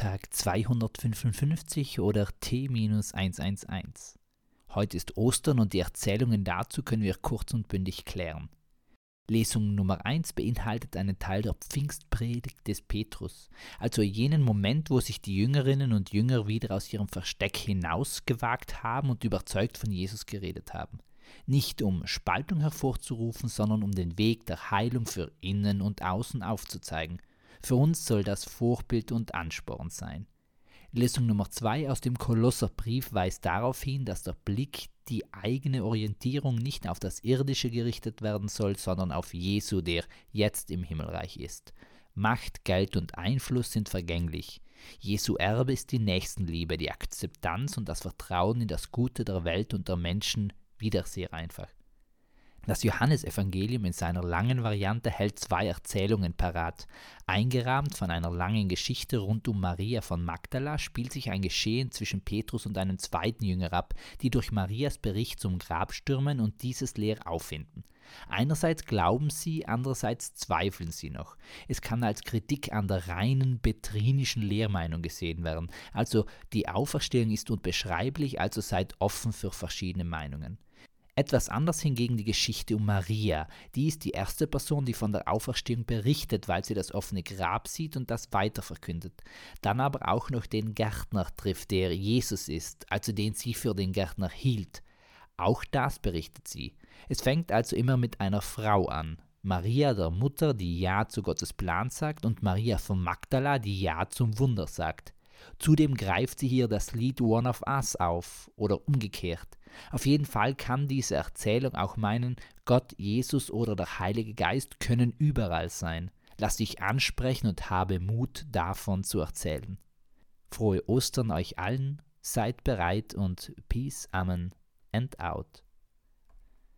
Tag 255 oder T-111. Heute ist Ostern und die Erzählungen dazu können wir kurz und bündig klären. Lesung Nummer 1 beinhaltet einen Teil der Pfingstpredigt des Petrus, also jenen Moment, wo sich die Jüngerinnen und Jünger wieder aus ihrem Versteck hinausgewagt haben und überzeugt von Jesus geredet haben. Nicht um Spaltung hervorzurufen, sondern um den Weg der Heilung für innen und außen aufzuzeigen. Für uns soll das Vorbild und Ansporn sein. Lesung Nummer 2 aus dem Kolosserbrief weist darauf hin, dass der Blick, die eigene Orientierung nicht auf das Irdische gerichtet werden soll, sondern auf Jesu, der jetzt im Himmelreich ist. Macht, Geld und Einfluss sind vergänglich. Jesu Erbe ist die Nächstenliebe, die Akzeptanz und das Vertrauen in das Gute der Welt und der Menschen wieder sehr einfach. Das Johannesevangelium in seiner langen Variante hält zwei Erzählungen parat. Eingerahmt von einer langen Geschichte rund um Maria von Magdala spielt sich ein Geschehen zwischen Petrus und einem zweiten Jünger ab, die durch Marias Bericht zum Grab stürmen und dieses leer auffinden. Einerseits glauben sie, andererseits zweifeln sie noch. Es kann als Kritik an der reinen betrinischen Lehrmeinung gesehen werden. Also die Auferstehung ist unbeschreiblich, also seid offen für verschiedene Meinungen. Etwas anders hingegen die Geschichte um Maria. Die ist die erste Person, die von der Auferstehung berichtet, weil sie das offene Grab sieht und das weiterverkündet. Dann aber auch noch den Gärtner trifft, der Jesus ist, also den sie für den Gärtner hielt. Auch das berichtet sie. Es fängt also immer mit einer Frau an. Maria der Mutter, die Ja zu Gottes Plan sagt, und Maria von Magdala, die Ja zum Wunder sagt. Zudem greift sie hier das Lied One of Us auf oder umgekehrt. Auf jeden Fall kann diese Erzählung auch meinen, Gott, Jesus oder der Heilige Geist können überall sein. Lass dich ansprechen und habe Mut davon zu erzählen. Frohe Ostern euch allen, seid bereit und Peace, Amen and out.